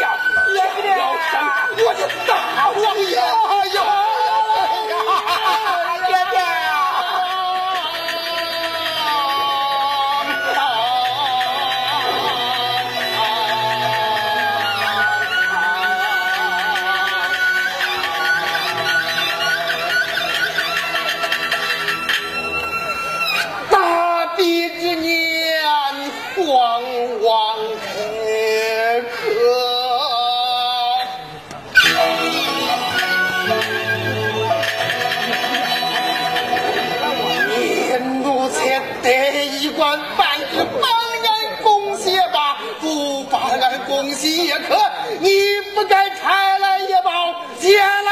要钱，我就打！我呀呀。心也可你不该拆了也包剪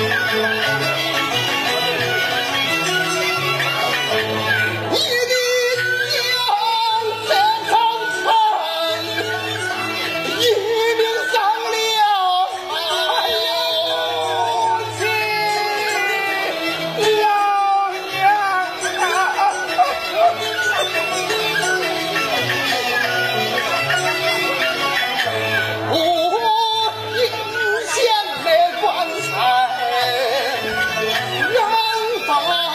Música 我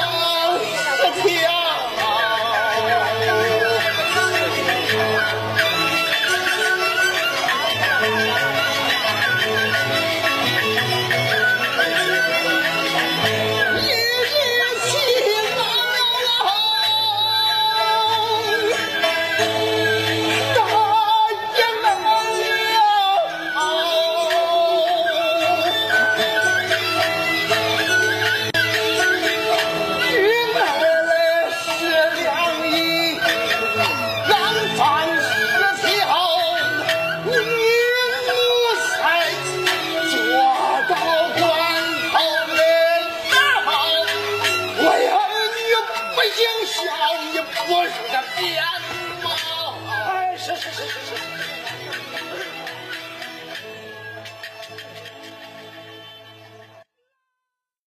你个天猫，哎，是是是是是。